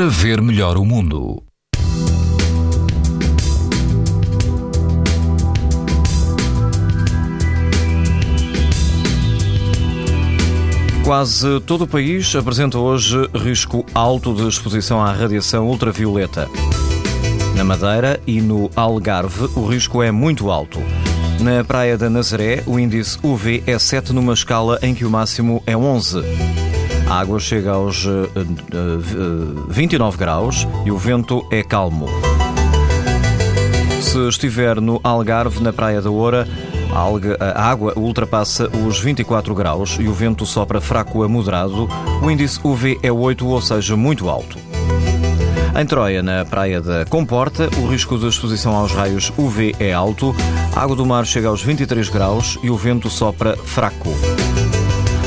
para ver melhor o mundo. Quase todo o país apresenta hoje risco alto de exposição à radiação ultravioleta. Na Madeira e no Algarve, o risco é muito alto. Na Praia da Nazaré, o índice UV é 7 numa escala em que o máximo é 11. A água chega aos uh, uh, 29 graus e o vento é calmo. Se estiver no Algarve, na Praia da Oura, a água ultrapassa os 24 graus e o vento sopra fraco a moderado. O índice UV é 8, ou seja, muito alto. Em Troia, na praia da Comporta, o risco de exposição aos raios UV é alto, a água do mar chega aos 23 graus e o vento sopra fraco.